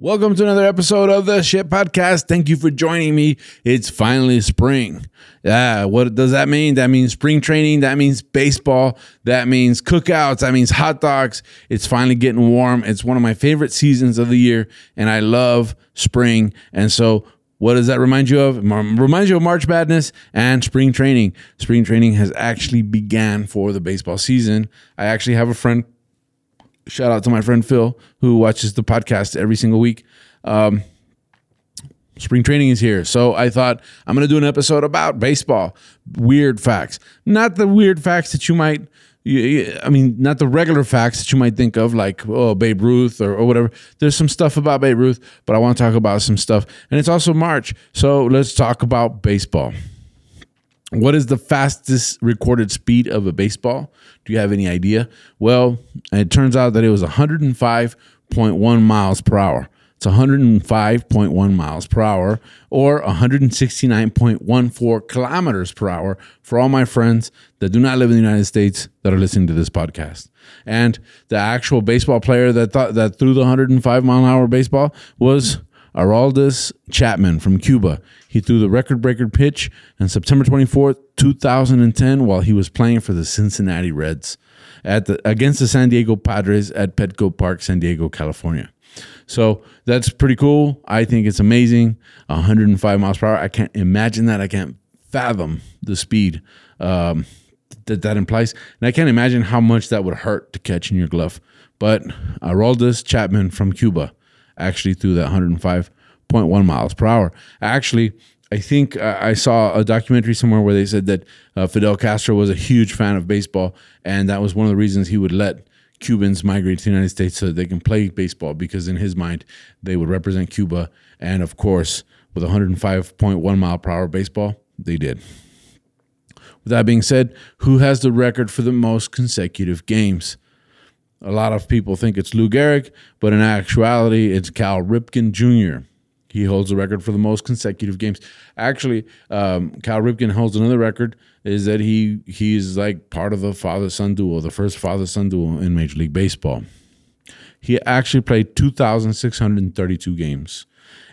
Welcome to another episode of the Shit Podcast. Thank you for joining me. It's finally spring. Yeah, what does that mean? That means spring training. That means baseball. That means cookouts. That means hot dogs. It's finally getting warm. It's one of my favorite seasons of the year, and I love spring. And so, what does that remind you of? It reminds you of March Madness and spring training. Spring training has actually began for the baseball season. I actually have a friend shout out to my friend Phil who watches the podcast every single week. Um, spring training is here. So I thought I'm going to do an episode about baseball, weird facts. Not the weird facts that you might, I mean, not the regular facts that you might think of, like, oh, Babe Ruth or, or whatever. There's some stuff about Babe Ruth, but I want to talk about some stuff. And it's also March. So let's talk about baseball. What is the fastest recorded speed of a baseball? Do you have any idea? Well, it turns out that it was 105.1 miles per hour. It's 105.1 miles per hour or 169.14 kilometers per hour for all my friends that do not live in the United States that are listening to this podcast. And the actual baseball player that thought that threw the 105 mile an hour baseball was Aroldis Chapman from Cuba. He threw the record breaker pitch on September 24th, 2010, while he was playing for the Cincinnati Reds at the, against the San Diego Padres at Petco Park, San Diego, California. So that's pretty cool. I think it's amazing. 105 miles per hour. I can't imagine that. I can't fathom the speed um, that that implies. And I can't imagine how much that would hurt to catch in your glove. But Aroldis Chapman from Cuba actually threw that 105.1 miles per hour. Actually, I think I saw a documentary somewhere where they said that uh, Fidel Castro was a huge fan of baseball, and that was one of the reasons he would let Cubans migrate to the United States so that they can play baseball because in his mind they would represent Cuba, and of course, with 105.1 mile per hour baseball, they did. With that being said, who has the record for the most consecutive games? A lot of people think it's Lou Gehrig, but in actuality, it's Cal Ripken Jr. He holds the record for the most consecutive games. Actually, um, Cal Ripken holds another record. Is that he he's like part of the father son duo, the first father son duo in Major League Baseball. He actually played 2,632 games,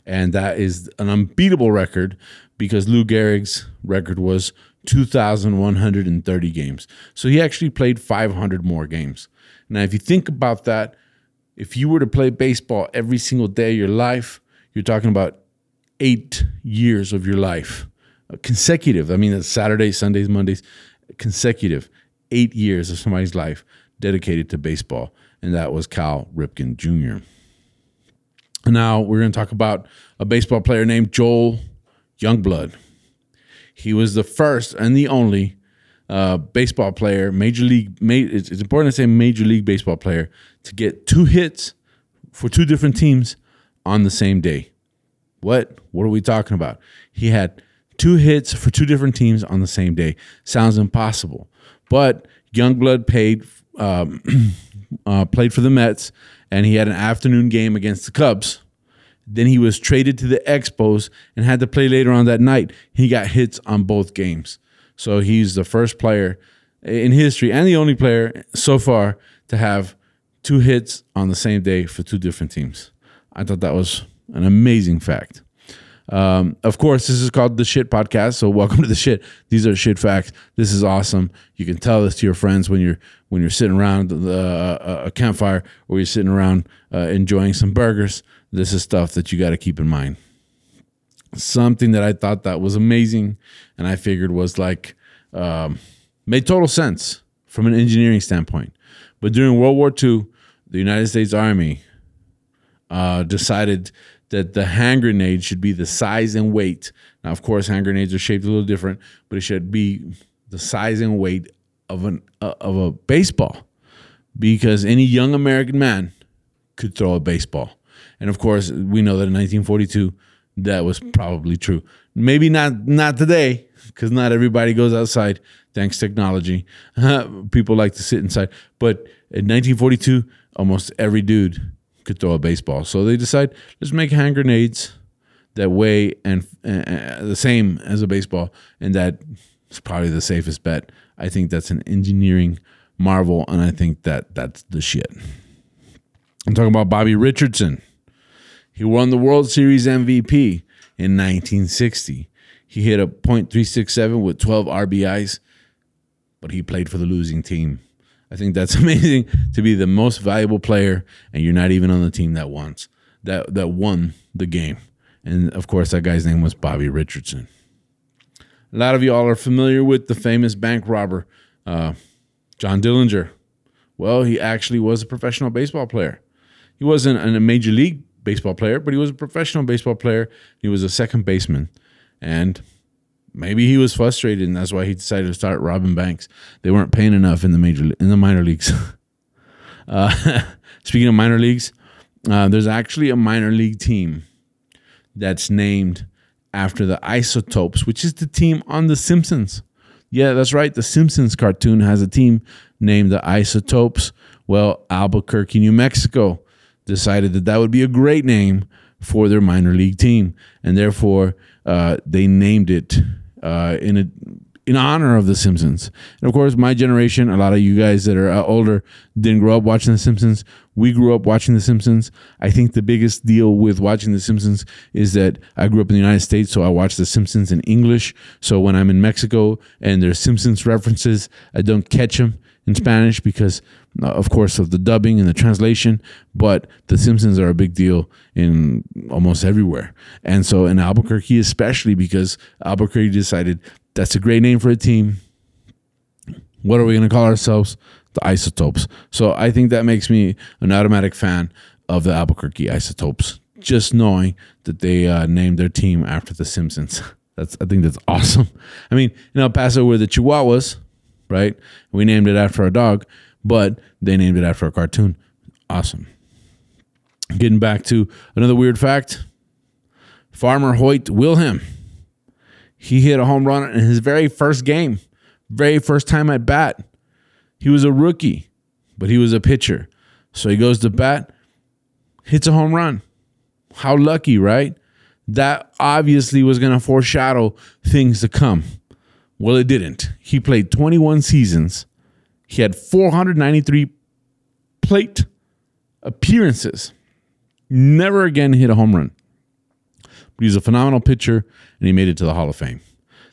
and that is an unbeatable record because Lou Gehrig's record was 2,130 games. So he actually played 500 more games. Now, if you think about that, if you were to play baseball every single day of your life, you're talking about eight years of your life, consecutive. I mean, that's Saturdays, Sundays, Mondays, consecutive, eight years of somebody's life dedicated to baseball. And that was Cal Ripken Jr. Now, we're going to talk about a baseball player named Joel Youngblood. He was the first and the only uh, baseball player, major league. It's, it's important to say major league baseball player to get two hits for two different teams on the same day. What? What are we talking about? He had two hits for two different teams on the same day. Sounds impossible. But Youngblood paid, um, uh, played for the Mets, and he had an afternoon game against the Cubs. Then he was traded to the Expos and had to play later on that night. He got hits on both games. So he's the first player in history and the only player so far to have two hits on the same day for two different teams. I thought that was an amazing fact. Um, of course, this is called the Shit Podcast. So welcome to the shit. These are shit facts. This is awesome. You can tell this to your friends when you're when you're sitting around the, uh, a campfire or you're sitting around uh, enjoying some burgers. This is stuff that you got to keep in mind something that I thought that was amazing, and I figured was like um, made total sense from an engineering standpoint. But during World War II, the United States Army uh, decided that the hand grenade should be the size and weight. Now, of course, hand grenades are shaped a little different, but it should be the size and weight of an uh, of a baseball, because any young American man could throw a baseball. And of course, we know that in 1942, that was probably true. Maybe not not today, because not everybody goes outside. Thanks technology, people like to sit inside. But in 1942, almost every dude could throw a baseball. So they decide let's make hand grenades that weigh and uh, the same as a baseball, and that is probably the safest bet. I think that's an engineering marvel, and I think that that's the shit. I'm talking about Bobby Richardson. He won the World Series MVP in 1960. He hit a .367 with 12 RBIs, but he played for the losing team. I think that's amazing to be the most valuable player and you're not even on the team that won that that won the game. And of course, that guy's name was Bobby Richardson. A lot of y'all are familiar with the famous bank robber, uh, John Dillinger. Well, he actually was a professional baseball player. He wasn't a major league baseball player, but he was a professional baseball player. He was a second baseman. And maybe he was frustrated, and that's why he decided to start robbing banks. They weren't paying enough in the major in the minor leagues. uh, speaking of minor leagues, uh, there's actually a minor league team that's named after the Isotopes, which is the team on The Simpsons. Yeah, that's right. The Simpsons cartoon has a team named the Isotopes. Well, Albuquerque, New Mexico decided that that would be a great name for their minor league team, and therefore uh, they named it uh, in a in honor of The Simpsons. And of course, my generation, a lot of you guys that are uh, older, didn't grow up watching The Simpsons. We grew up watching The Simpsons. I think the biggest deal with watching The Simpsons is that I grew up in the United States, so I watch The Simpsons in English. So when I'm in Mexico and there's Simpsons references, I don't catch them in Spanish because, uh, of course, of the dubbing and the translation. But The Simpsons are a big deal in almost everywhere. And so in Albuquerque, especially because Albuquerque decided that's a great name for a team. What are we going to call ourselves? The Isotopes. So I think that makes me an automatic fan of the Albuquerque Isotopes. Just knowing that they uh, named their team after the Simpsons. That's I think that's awesome. I mean, in El Paso, we're the Chihuahuas, right? We named it after our dog, but they named it after a cartoon. Awesome. Getting back to another weird fact Farmer Hoyt Wilhelm he hit a home run in his very first game, very first time at bat. He was a rookie, but he was a pitcher. So he goes to bat, hits a home run. How lucky, right? That obviously was going to foreshadow things to come. Well, it didn't. He played 21 seasons. He had 493 plate appearances. Never again hit a home run. But he's a phenomenal pitcher and he made it to the Hall of Fame.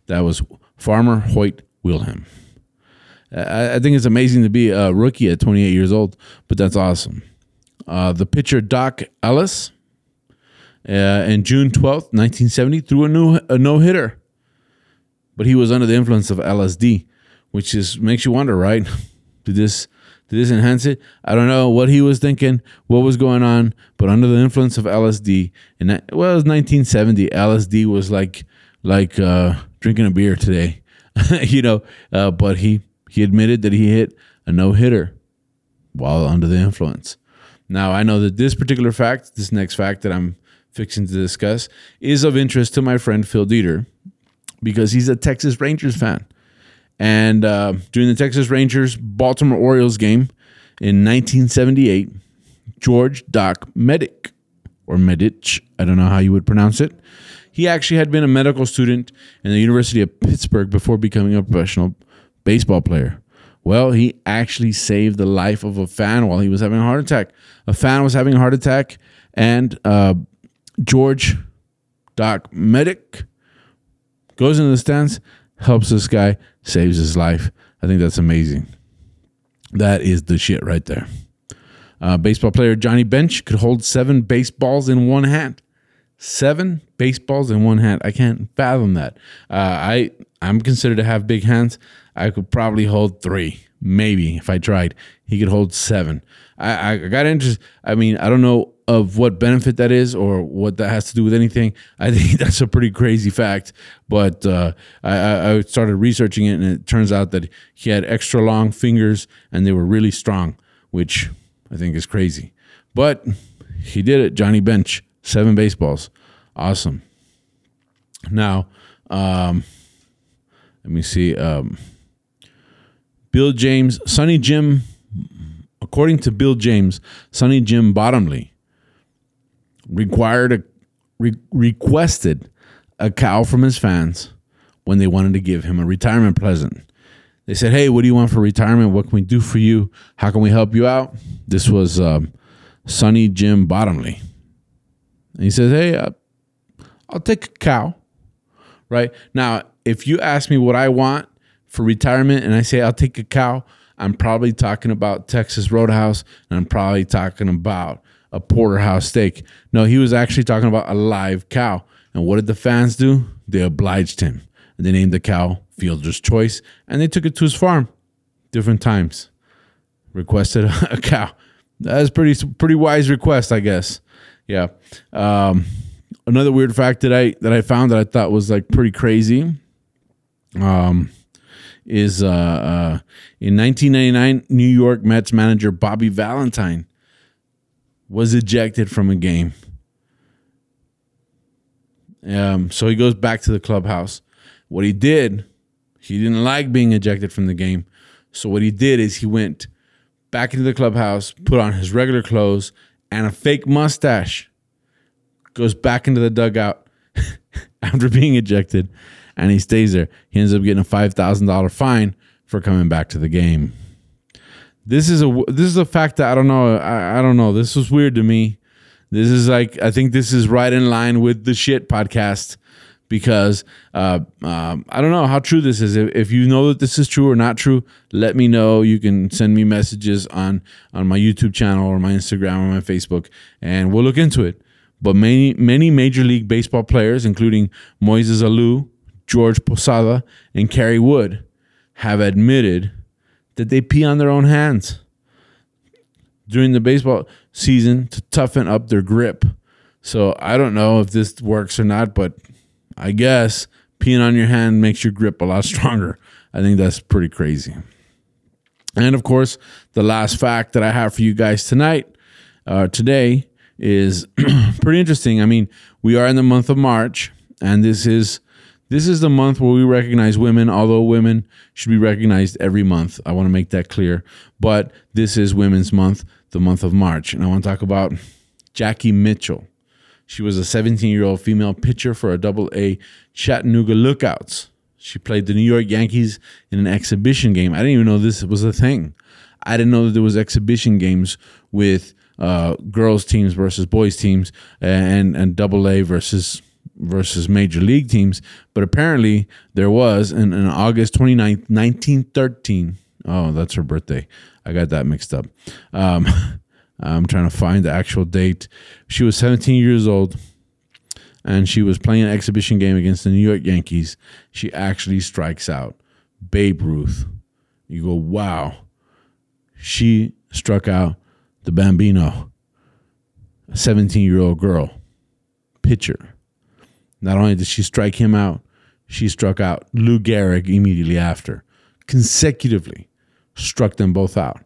That was Farmer Hoyt Wilhelm. I, think it's amazing to be a rookie at 28 years old, but that's awesome. Uh, the pitcher Dock Ellis, uh, in June 12th, 1970, threw a, a no hitter, but he was under the influence of LSD, which is makes you wonder, right? Did this did this enhance it? I don't know what he was thinking, what was going on, but under the influence of LSD, and that, well, it was 1970. LSD was like like uh, drinking a beer today, you know. Uh, but he he admitted that he hit a no hitter while under the influence. Now I know that this particular fact, this next fact that I'm fixing to discuss, is of interest to my friend Phil Dieter because he's a Texas Rangers fan. And uh, during the Texas Rangers Baltimore Orioles game in 1978, George Doc Medic, or Medich, I don't know how you would pronounce it, he actually had been a medical student in the University of Pittsburgh before becoming a professional baseball player. Well, he actually saved the life of a fan while he was having a heart attack. A fan was having a heart attack, and uh, George Doc Medic goes into the stands, helps this guy, saves his life. I think that's amazing. That is the shit right there. Uh, baseball player Johnny Bench could hold seven baseballs in one hand. Seven baseballs in one hand. I can't fathom that. Uh, I I'm considered to have big hands. I could probably hold three, maybe if I tried. He could hold seven. I, I got interest. I mean, I don't know of what benefit that is or what that has to do with anything. I think that's a pretty crazy fact. But uh, I, I started researching it, and it turns out that he had extra long fingers and they were really strong, which I think is crazy. But he did it. Johnny Bench, seven baseballs. Awesome. Now, um, let me see. Um, Bill James, Sunny Jim, according to Bill James, Sunny Jim Bottomley required a re- requested a cow from his fans when they wanted to give him a retirement present. They said, "Hey, what do you want for retirement? What can we do for you? How can we help you out?" This was um, Sunny Jim Bottomley, and he says, "Hey, uh, I'll take a cow." Right now, if you ask me what I want for retirement, and I say I'll take a cow, I'm probably talking about Texas Roadhouse, and I'm probably talking about a porterhouse steak. No, he was actually talking about a live cow. And what did the fans do? They obliged him. And they named the cow Fielder's Choice, and they took it to his farm. Different times, requested a cow. That's pretty pretty wise request, I guess. Yeah. Um, another weird fact that I that I found that I thought was like pretty crazy. Um, is uh, uh, in 1999, New York Mets manager Bobby Valentine was ejected from a game. Um, so he goes back to the clubhouse. What he did, he didn't like being ejected from the game. So what he did is he went back into the clubhouse, put on his regular clothes and a fake mustache, goes back into the dugout after being ejected, and he stays there. He ends up getting a five thousand dollar fine for coming back to the game. This is a this is a fact that I don't know. I, I don't know. This was weird to me. This is like I think this is right in line with the shit podcast because uh, um, I don't know how true this is. If, if, you know that this is true or not true, let me know. You can send me messages on on my YouTube channel or my Instagram or my Facebook, and we'll look into it. But many many Major League Baseball players, including Moises Alou, George Posada, and Kerry Wood, have admitted that they pee on their own hands during the baseball season to toughen up their grip. So I don't know if this works or not, but I guess peeing on your hand makes your grip a lot stronger. I think that's pretty crazy. And of course, the last fact that I have for you guys tonight, uh, today, is pretty interesting. I mean, we are in the month of March, and this is this is the month where we recognize women, although women should be recognized every month. I want to make that clear. But this is Women's Month, the month of March. And I want to talk about Jackie Mitchell. She was a 17 year old female pitcher for a double A Chattanooga Lookouts. She played the New York Yankees in an exhibition game. I didn't even know this was a thing. I didn't know that there was exhibition games with uh, girls teams versus boys teams and and double A versus versus major league teams. But apparently there was in, in August 29th, 1913. Oh, that's her birthday. I got that mixed up. Um, I'm trying to find the actual date. She was 17 years old and she was playing an exhibition game against the New York Yankees. She actually strikes out Babe Ruth. You go, wow. She struck out the Bambino, a 17 year old girl, pitcher. Not only did she strike him out, she struck out Lou Gehrig immediately after, consecutively struck them both out.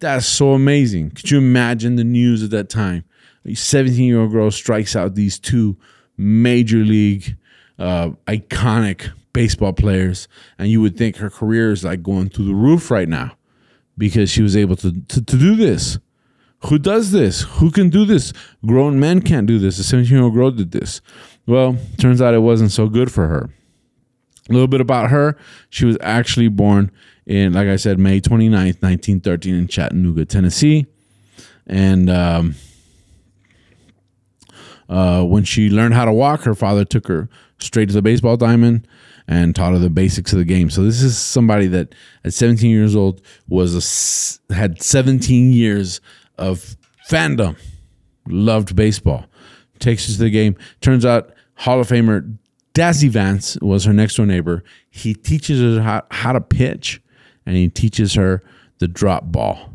That's so amazing. Could you imagine the news at that time? A 17 year old girl strikes out these two major league, uh, iconic baseball players, and you would think her career is like going through the roof right now because she was able to, to, to do this. Who does this? Who can do this? Grown men can't do this. A 17 year old girl did this. Well, turns out it wasn't so good for her. A little bit about her. She was actually born in, like I said, May 29th, 1913, in Chattanooga, Tennessee. And um, uh, when she learned how to walk, her father took her straight to the baseball diamond and taught her the basics of the game. So this is somebody that at 17 years old was a, had 17 years of fandom, loved baseball, takes to the game. Turns out Hall of Famer Dazzy Vance was her next door neighbor. He teaches her how, how to pitch and he teaches her the drop ball,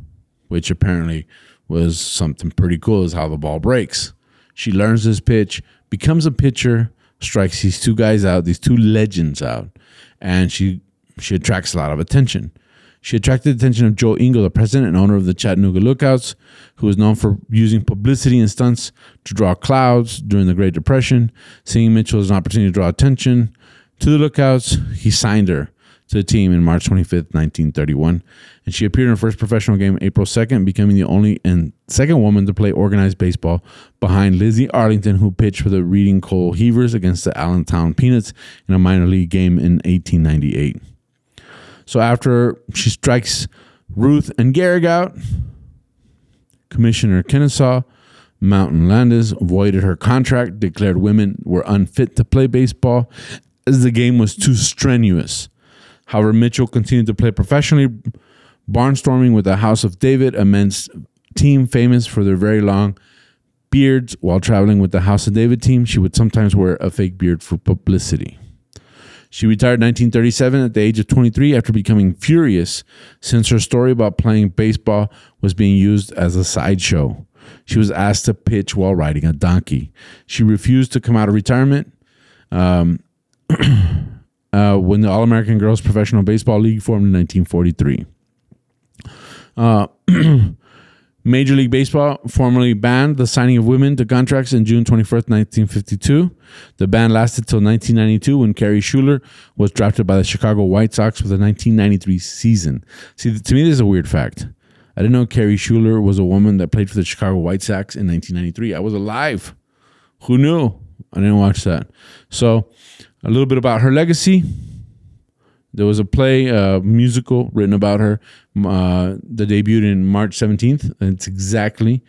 which apparently was something pretty cool, is how the ball breaks. She learns this pitch, becomes a pitcher, strikes these two guys out, these two legends out, and she she attracts a lot of attention. She attracted the attention of Joe Engel, the president and owner of the Chattanooga Lookouts, who was known for using publicity and stunts to draw crowds during the Great Depression. Seeing Mitchell as an opportunity to draw attention to the Lookouts, he signed her to the team in March 25th, 1931. And she appeared in her first professional game April 2nd, becoming the only and second woman to play organized baseball behind Lizzie Arlington, who pitched for the Reading Coal Heavers against the Allentown Peanuts in a minor league game in 1898. So after she strikes Ruth and Gehrig out, Commissioner Kennesaw Mountain Landis voided her contract, declared women were unfit to play baseball as the game was too strenuous. However, Mitchell continued to play professionally, barnstorming with the House of David, a men's team famous for their very long beards. While traveling with the House of David team, she would sometimes wear a fake beard for publicity. She retired in 1937 at the age of 23 after becoming furious since her story about playing baseball was being used as a sideshow. She was asked to pitch while riding a donkey. She refused to come out of retirement. Um, uh, when the All American Girls Professional Baseball League formed in 1943. Uh, Major League Baseball formally banned the signing of women to contracts in June 21st, 1952. The ban lasted till 1992 when Carey Schueler was drafted by the Chicago White Sox for the 1993 season. See, to me, this is a weird fact. I didn't know Carey Schueler was a woman that played for the Chicago White Sox in 1993. I was alive. Who knew? I didn't watch that. So, a little bit about her legacy. There was a play, a uh, musical written about her uh, debuted in March 17th. And it's exactly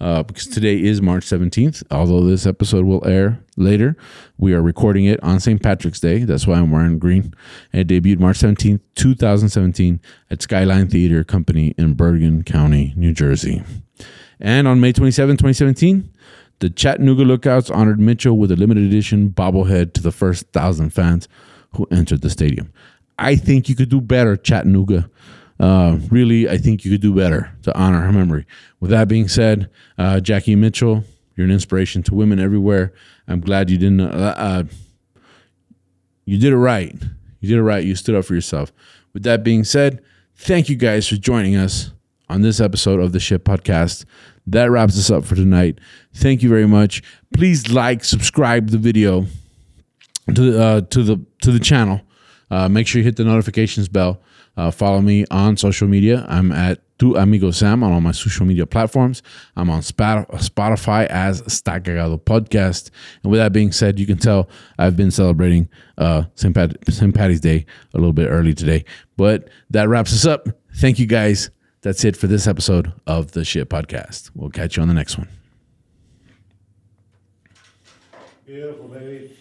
uh, because today is March 17th, although this episode will air later. We are recording it on St. Patrick's Day. That's why I'm wearing green. And it debuted March 17th, 2017 at Skyline Theater Company in Bergen County, New Jersey. And on May 27, 2017, the Chattanooga Lookouts honored Mitchell with a limited edition bobblehead to the first thousand fans who entered the stadium. I think you could do better, Chattanooga. Uh, really, I think you could do better to honor her memory. With that being said, uh, Jackie Mitchell, you're an inspiration to women everywhere. I'm glad you didn't. Uh, uh, you did it right. You did it right. You stood up for yourself. With that being said, thank you guys for joining us on this episode of the Shit Podcast. That wraps us up for tonight. Thank you very much. Please like, subscribe the video to uh, to the to the channel. Uh, make sure you hit the notifications bell. Uh, follow me on social media. I'm at Tu Amigo Sam on all my social media platforms. I'm on Spotify as Está Podcast. And with that being said, you can tell I've been celebrating uh, St. Pat- St. Patty's Day a little bit early today. But that wraps us up. Thank you guys. That's it for this episode of the Shit Podcast. We'll catch you on the next one. Beautiful, baby.